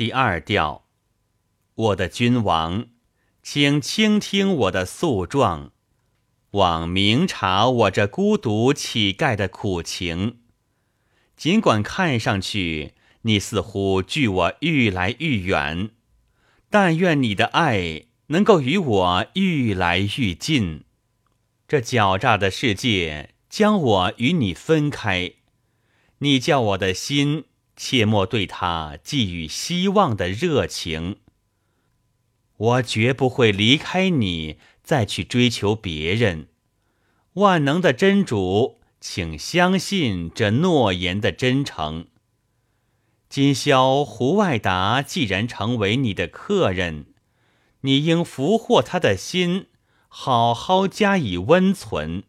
第二调，我的君王，请倾听我的诉状，望明察我这孤独乞丐的苦情。尽管看上去你似乎距我愈来愈远，但愿你的爱能够与我愈来愈近。这狡诈的世界将我与你分开，你叫我的心。切莫对他寄予希望的热情。我绝不会离开你，再去追求别人。万能的真主，请相信这诺言的真诚。今宵胡外达既然成为你的客人，你应俘获他的心，好好加以温存。